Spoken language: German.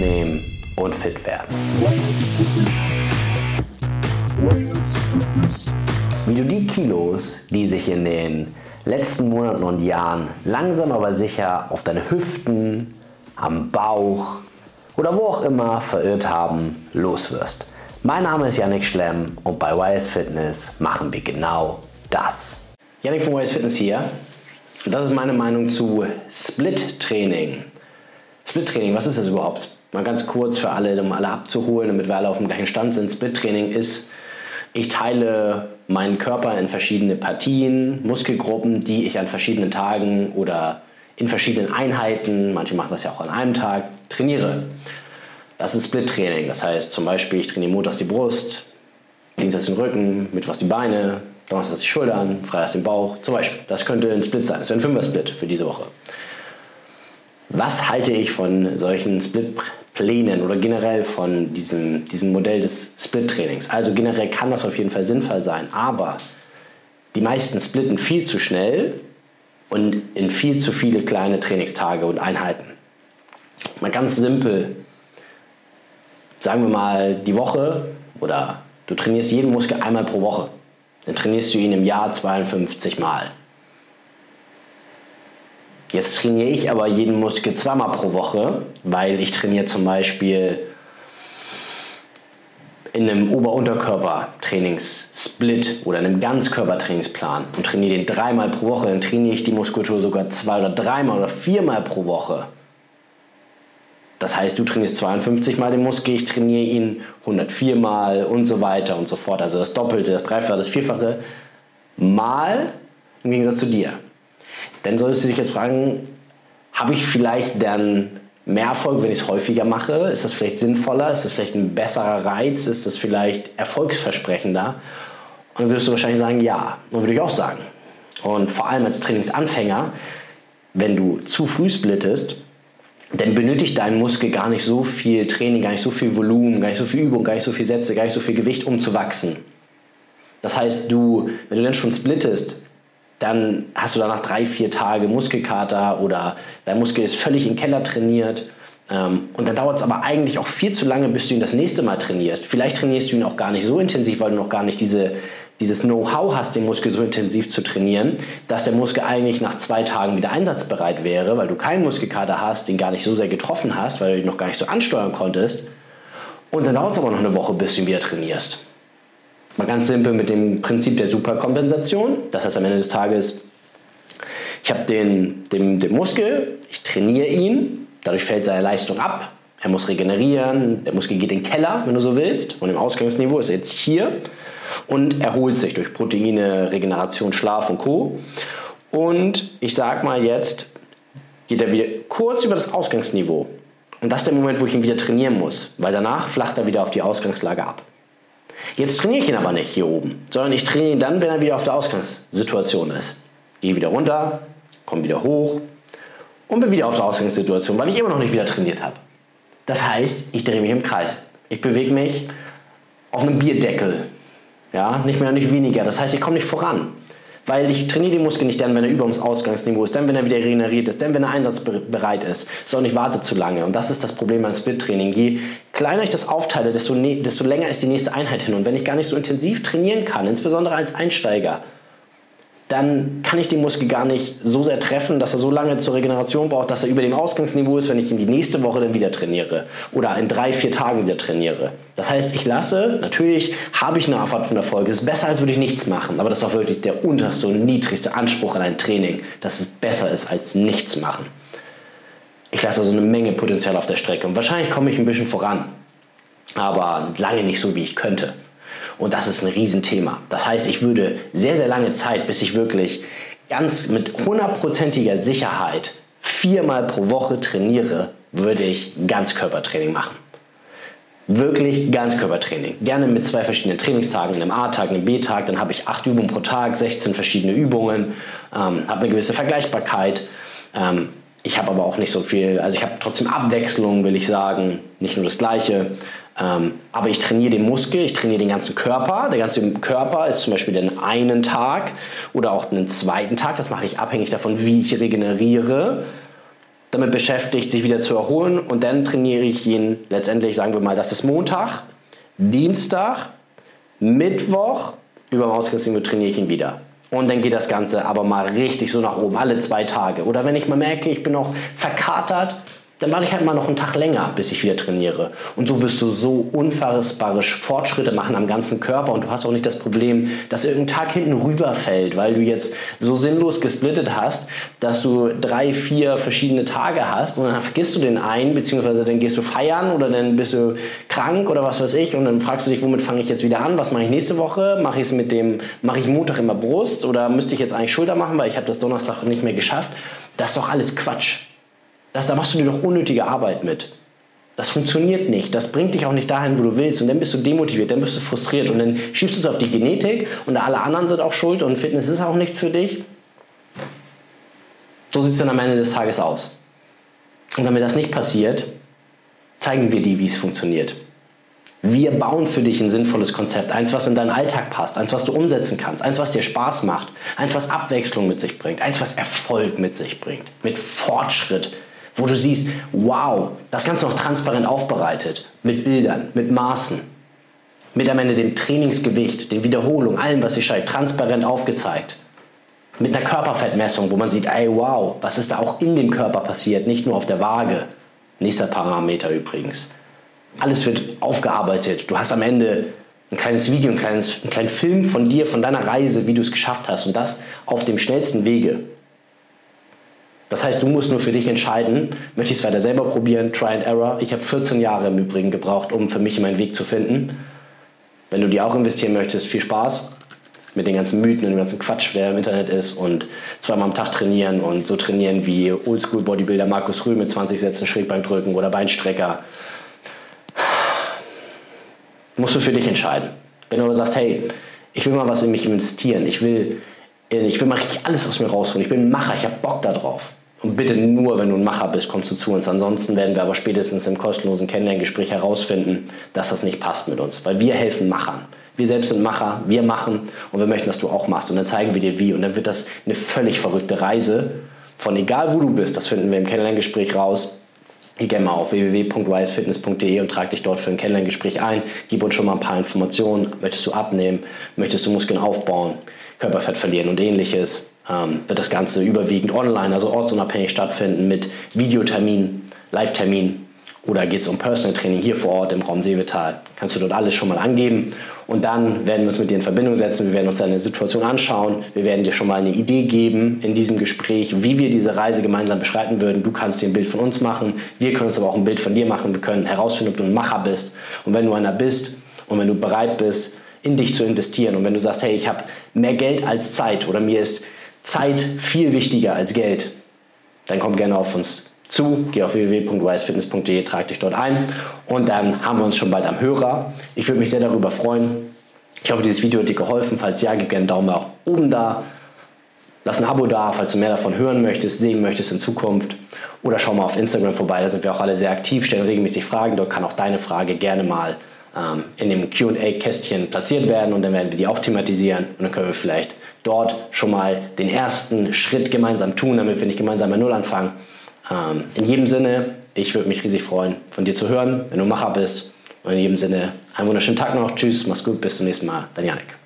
abnehmen und fit werden. Wie du die Kilos, die sich in den letzten Monaten und Jahren langsam aber sicher auf deine Hüften, am Bauch oder wo auch immer verirrt haben, loswirst. Mein Name ist Yannick Schlemm und bei YS Fitness machen wir genau das. Yannick von YS Fitness hier. Das ist meine Meinung zu Split Training. Split Training, was ist das überhaupt? Mal ganz kurz für alle, um alle abzuholen, damit wir alle auf dem gleichen Stand sind. Split Training ist, ich teile meinen Körper in verschiedene Partien, Muskelgruppen, die ich an verschiedenen Tagen oder in verschiedenen Einheiten, manche machen das ja auch an einem Tag, trainiere. Das ist Split-Training. Das heißt zum Beispiel, ich trainiere montags die Brust, dienstags den Rücken, mittwochs die Beine, donnerstags die Schultern, freitags den Bauch. Zum Beispiel. Das könnte ein Split sein. Das wäre ein Fünfer-Split für diese Woche. Was halte ich von solchen Split-Plänen oder generell von diesem, diesem Modell des Split-Trainings? Also generell kann das auf jeden Fall sinnvoll sein, aber die meisten splitten viel zu schnell und in viel zu viele kleine Trainingstage und Einheiten. Mal ganz simpel, sagen wir mal die Woche oder du trainierst jeden Muskel einmal pro Woche. Dann trainierst du ihn im Jahr 52 Mal. Jetzt trainiere ich aber jeden Muskel zweimal pro Woche, weil ich trainiere zum Beispiel in einem Ober-Unterkörper-Trainingssplit oder einem Ganzkörpertrainingsplan und trainiere den dreimal pro Woche, dann trainiere ich die Muskulatur sogar zwei oder dreimal oder viermal pro Woche. Das heißt, du trainierst 52 Mal den Muskel, ich trainiere ihn 104 Mal und so weiter und so fort. Also das Doppelte, das Dreifache, das Vierfache mal im Gegensatz zu dir. Dann solltest du dich jetzt fragen, habe ich vielleicht dann mehr Erfolg, wenn ich es häufiger mache? Ist das vielleicht sinnvoller? Ist das vielleicht ein besserer Reiz? Ist das vielleicht erfolgsversprechender? Und dann wirst du wahrscheinlich sagen, ja. Und würde ich auch sagen. Und vor allem als Trainingsanfänger, wenn du zu früh splittest, dann benötigt dein Muskel gar nicht so viel Training, gar nicht so viel Volumen, gar nicht so viel Übung, gar nicht so viel Sätze, gar nicht so viel Gewicht, um zu wachsen. Das heißt, du, wenn du dann schon splittest, dann hast du danach drei, vier Tage Muskelkater oder dein Muskel ist völlig im Keller trainiert. Ähm, und dann dauert es aber eigentlich auch viel zu lange, bis du ihn das nächste Mal trainierst. Vielleicht trainierst du ihn auch gar nicht so intensiv, weil du noch gar nicht diese, dieses Know-how hast, den Muskel so intensiv zu trainieren, dass der Muskel eigentlich nach zwei Tagen wieder einsatzbereit wäre, weil du keinen Muskelkater hast, den gar nicht so sehr getroffen hast, weil du ihn noch gar nicht so ansteuern konntest. Und dann dauert es aber noch eine Woche, bis du ihn wieder trainierst. Mal ganz simpel mit dem Prinzip der Superkompensation. Das heißt am Ende des Tages, ich habe den, den, den Muskel, ich trainiere ihn, dadurch fällt seine Leistung ab. Er muss regenerieren, der Muskel geht in den Keller, wenn du so willst. Und im Ausgangsniveau ist er jetzt hier und erholt sich durch Proteine, Regeneration, Schlaf und Co. Und ich sag mal jetzt, geht er wieder kurz über das Ausgangsniveau. Und das ist der Moment, wo ich ihn wieder trainieren muss, weil danach flacht er wieder auf die Ausgangslage ab. Jetzt trainiere ich ihn aber nicht hier oben, sondern ich trainiere ihn dann, wenn er wieder auf der Ausgangssituation ist. Gehe wieder runter, komme wieder hoch und bin wieder auf der Ausgangssituation, weil ich immer noch nicht wieder trainiert habe. Das heißt, ich drehe mich im Kreis. Ich bewege mich auf einem Bierdeckel. Ja, nicht mehr und nicht weniger. Das heißt, ich komme nicht voran. Weil ich trainiere den Muskel nicht dann, wenn er über dem Ausgangsniveau ist, dann, wenn er wieder regeneriert ist, dann, wenn er einsatzbereit ist, sondern ich warte zu lange. Und das ist das Problem beim Split-Training. Je kleiner ich das aufteile, desto, ne desto länger ist die nächste Einheit hin. Und wenn ich gar nicht so intensiv trainieren kann, insbesondere als Einsteiger, dann kann ich den Muskel gar nicht so sehr treffen, dass er so lange zur Regeneration braucht, dass er über dem Ausgangsniveau ist, wenn ich ihn die nächste Woche dann wieder trainiere oder in drei, vier Tagen wieder trainiere. Das heißt, ich lasse, natürlich habe ich eine Art von Erfolg. Es ist besser, als würde ich nichts machen, aber das ist auch wirklich der unterste und niedrigste Anspruch an ein Training, dass es besser ist als nichts machen. Ich lasse also eine Menge Potenzial auf der Strecke und wahrscheinlich komme ich ein bisschen voran, aber lange nicht so, wie ich könnte. Und das ist ein Riesenthema. Das heißt, ich würde sehr, sehr lange Zeit, bis ich wirklich ganz mit hundertprozentiger Sicherheit viermal pro Woche trainiere, würde ich Ganzkörpertraining machen. Wirklich Ganzkörpertraining. Gerne mit zwei verschiedenen Trainingstagen, einem A-Tag, einem B-Tag. Dann habe ich acht Übungen pro Tag, 16 verschiedene Übungen, ähm, habe eine gewisse Vergleichbarkeit. Ähm, ich habe aber auch nicht so viel, also ich habe trotzdem Abwechslung, will ich sagen, nicht nur das Gleiche. Ähm, aber ich trainiere den Muskel, ich trainiere den ganzen Körper. Der ganze Körper ist zum Beispiel den einen Tag oder auch einen zweiten Tag. Das mache ich abhängig davon, wie ich regeneriere. damit beschäftigt, sich wieder zu erholen und dann trainiere ich ihn letztendlich, sagen wir mal, das ist Montag, Dienstag, Mittwoch, über dem Hauskreisling trainiere ich ihn wieder. Und dann geht das Ganze aber mal richtig so nach oben, alle zwei Tage. Oder wenn ich mal merke, ich bin noch verkatert, dann mache ich halt mal noch einen Tag länger, bis ich wieder trainiere. Und so wirst du so unfassbare Fortschritte machen am ganzen Körper und du hast auch nicht das Problem, dass irgendein Tag hinten rüberfällt, weil du jetzt so sinnlos gesplittet hast, dass du drei, vier verschiedene Tage hast und dann vergisst du den einen, beziehungsweise dann gehst du feiern oder dann bist du krank oder was weiß ich und dann fragst du dich, womit fange ich jetzt wieder an? Was mache ich nächste Woche? Mache ich es mit dem, mache ich Montag immer Brust oder müsste ich jetzt eigentlich Schulter machen, weil ich habe das Donnerstag nicht mehr geschafft? Das ist doch alles Quatsch. Das, da machst du dir doch unnötige Arbeit mit. Das funktioniert nicht. Das bringt dich auch nicht dahin, wo du willst. Und dann bist du demotiviert, dann bist du frustriert. Und dann schiebst du es auf die Genetik und alle anderen sind auch schuld und Fitness ist auch nichts für dich. So sieht es dann am Ende des Tages aus. Und damit das nicht passiert, zeigen wir dir, wie es funktioniert. Wir bauen für dich ein sinnvolles Konzept, eins, was in deinen Alltag passt, eins, was du umsetzen kannst, eins, was dir Spaß macht, eins, was Abwechslung mit sich bringt, eins, was Erfolg mit sich bringt, mit Fortschritt, wo du siehst, wow, das Ganze noch transparent aufbereitet, mit Bildern, mit Maßen, mit am Ende dem Trainingsgewicht, den Wiederholungen, allem, was sich scheint, transparent aufgezeigt. Mit einer Körperfettmessung, wo man sieht, ey, wow, was ist da auch in dem Körper passiert, nicht nur auf der Waage. Nächster Parameter übrigens. Alles wird aufgearbeitet. Du hast am Ende ein kleines Video, ein kleines, einen kleinen Film von dir, von deiner Reise, wie du es geschafft hast und das auf dem schnellsten Wege. Das heißt, du musst nur für dich entscheiden, möchte ich es weiter selber probieren, Try and Error. Ich habe 14 Jahre im Übrigen gebraucht, um für mich meinen Weg zu finden. Wenn du die auch investieren möchtest, viel Spaß mit den ganzen Mythen und dem ganzen Quatsch, der im Internet ist und zweimal am Tag trainieren und so trainieren wie Oldschool-Bodybuilder Markus Rühl mit 20 Sätzen Schrägbank drücken oder Beinstrecker. Musst du für dich entscheiden. Wenn du aber sagst, hey, ich will mal was in mich investieren, ich will, ich will mal richtig alles aus mir rausholen, ich bin ein Macher, ich habe Bock darauf und bitte nur, wenn du ein Macher bist, kommst du zu uns. Ansonsten werden wir aber spätestens im kostenlosen Kennenlerngespräch herausfinden, dass das nicht passt mit uns. Weil wir helfen Machern. Wir selbst sind Macher, wir machen und wir möchten, dass du auch machst. Und dann zeigen wir dir wie. Und dann wird das eine völlig verrückte Reise von egal wo du bist. Das finden wir im Kennenlerngespräch raus. Geh mal auf www.wisefitness.de und trag dich dort für ein Kennenlerngespräch ein. Gib uns schon mal ein paar Informationen. Möchtest du abnehmen? Möchtest du Muskeln aufbauen? Körperfett verlieren und ähnliches? Ähm, wird das Ganze überwiegend online, also ortsunabhängig stattfinden mit Videotermin, Live-Termin oder geht es um Personal Training hier vor Ort im Raum Seevetal. Kannst du dort alles schon mal angeben und dann werden wir uns mit dir in Verbindung setzen, wir werden uns deine Situation anschauen, wir werden dir schon mal eine Idee geben in diesem Gespräch, wie wir diese Reise gemeinsam beschreiten würden. Du kannst dir ein Bild von uns machen, wir können uns aber auch ein Bild von dir machen, wir können herausfinden, ob du ein Macher bist und wenn du einer bist und wenn du bereit bist, in dich zu investieren und wenn du sagst, hey, ich habe mehr Geld als Zeit oder mir ist Zeit viel wichtiger als Geld, dann komm gerne auf uns zu, geh auf www.wisefitness.de, trag dich dort ein und dann haben wir uns schon bald am Hörer. Ich würde mich sehr darüber freuen. Ich hoffe, dieses Video hat dir geholfen. Falls ja, gib gerne einen Daumen nach oben da. Lass ein Abo da, falls du mehr davon hören möchtest, sehen möchtest in Zukunft. Oder schau mal auf Instagram vorbei, da sind wir auch alle sehr aktiv, stellen regelmäßig Fragen. Dort kann auch deine Frage gerne mal in dem QA-Kästchen platziert werden und dann werden wir die auch thematisieren und dann können wir vielleicht dort schon mal den ersten Schritt gemeinsam tun, damit wir nicht gemeinsam bei Null anfangen. Ähm, in jedem Sinne, ich würde mich riesig freuen, von dir zu hören, wenn du Macher bist. Und in jedem Sinne, einen wunderschönen Tag noch. Tschüss, mach's gut, bis zum nächsten Mal. Dein Janik.